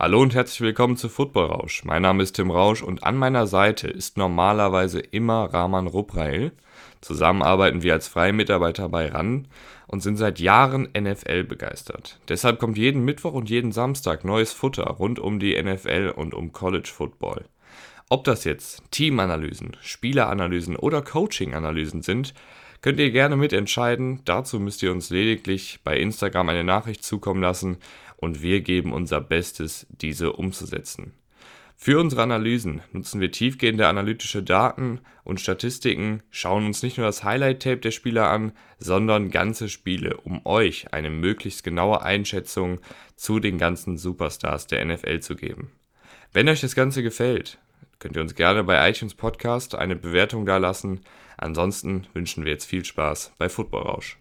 Hallo und herzlich willkommen zu Football Rausch. Mein Name ist Tim Rausch und an meiner Seite ist normalerweise immer Rahman Ruprail. Zusammen arbeiten wir als freie Mitarbeiter bei RAN und sind seit Jahren NFL begeistert. Deshalb kommt jeden Mittwoch und jeden Samstag neues Futter rund um die NFL und um College Football. Ob das jetzt Teamanalysen, Spieleranalysen oder Coaching-Analysen sind, könnt ihr gerne mitentscheiden. Dazu müsst ihr uns lediglich bei Instagram eine Nachricht zukommen lassen und wir geben unser Bestes, diese umzusetzen. Für unsere Analysen nutzen wir tiefgehende analytische Daten und Statistiken, schauen uns nicht nur das Highlight-Tape der Spieler an, sondern ganze Spiele, um euch eine möglichst genaue Einschätzung zu den ganzen Superstars der NFL zu geben. Wenn euch das Ganze gefällt, könnt ihr uns gerne bei iTunes Podcast eine Bewertung dalassen. Ansonsten wünschen wir jetzt viel Spaß bei Football Rausch.